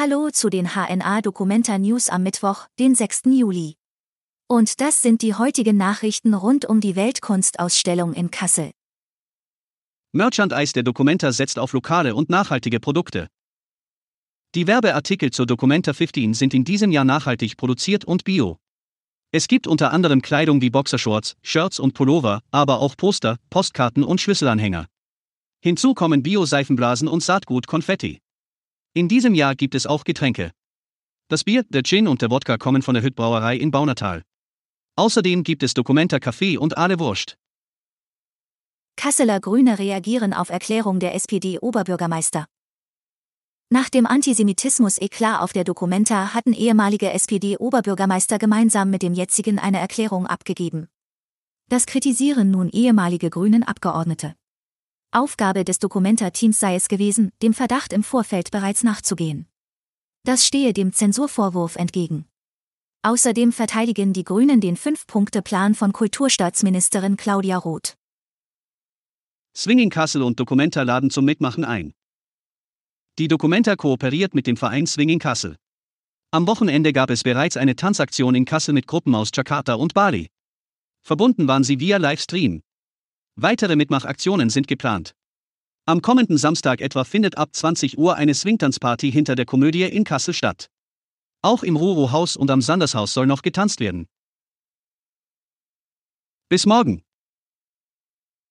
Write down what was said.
Hallo zu den HNA Documenta News am Mittwoch, den 6. Juli. Und das sind die heutigen Nachrichten rund um die Weltkunstausstellung in Kassel. Merchandise der Documenta setzt auf lokale und nachhaltige Produkte. Die Werbeartikel zur Documenta 15 sind in diesem Jahr nachhaltig produziert und bio. Es gibt unter anderem Kleidung wie Boxershorts, Shirts und Pullover, aber auch Poster, Postkarten und Schlüsselanhänger. Hinzu kommen Bio-Seifenblasen und Saatgut-Konfetti. In diesem Jahr gibt es auch Getränke. Das Bier, der Gin und der Wodka kommen von der Hüttbrauerei in Baunatal. Außerdem gibt es Dokumenta Kaffee und Aale Wurst. Kasseler Grüne reagieren auf Erklärung der SPD-Oberbürgermeister. Nach dem Antisemitismus-Eklat auf der Dokumenta hatten ehemalige SPD-Oberbürgermeister gemeinsam mit dem jetzigen eine Erklärung abgegeben. Das kritisieren nun ehemalige Grünen Abgeordnete. Aufgabe des Dokumenta-Teams sei es gewesen, dem Verdacht im Vorfeld bereits nachzugehen. Das stehe dem Zensurvorwurf entgegen. Außerdem verteidigen die Grünen den Fünf-Punkte-Plan von Kulturstaatsministerin Claudia Roth. Swinging Kassel und Documenta laden zum Mitmachen ein. Die Documenta kooperiert mit dem Verein Swinging Kassel. Am Wochenende gab es bereits eine Tanzaktion in Kassel mit Gruppen aus Jakarta und Bali. Verbunden waren sie via Livestream. Weitere Mitmachaktionen sind geplant. Am kommenden Samstag etwa findet ab 20 Uhr eine Swingtanzparty hinter der Komödie in Kassel statt. Auch im Ruro-Haus und am Sandershaus soll noch getanzt werden. Bis morgen!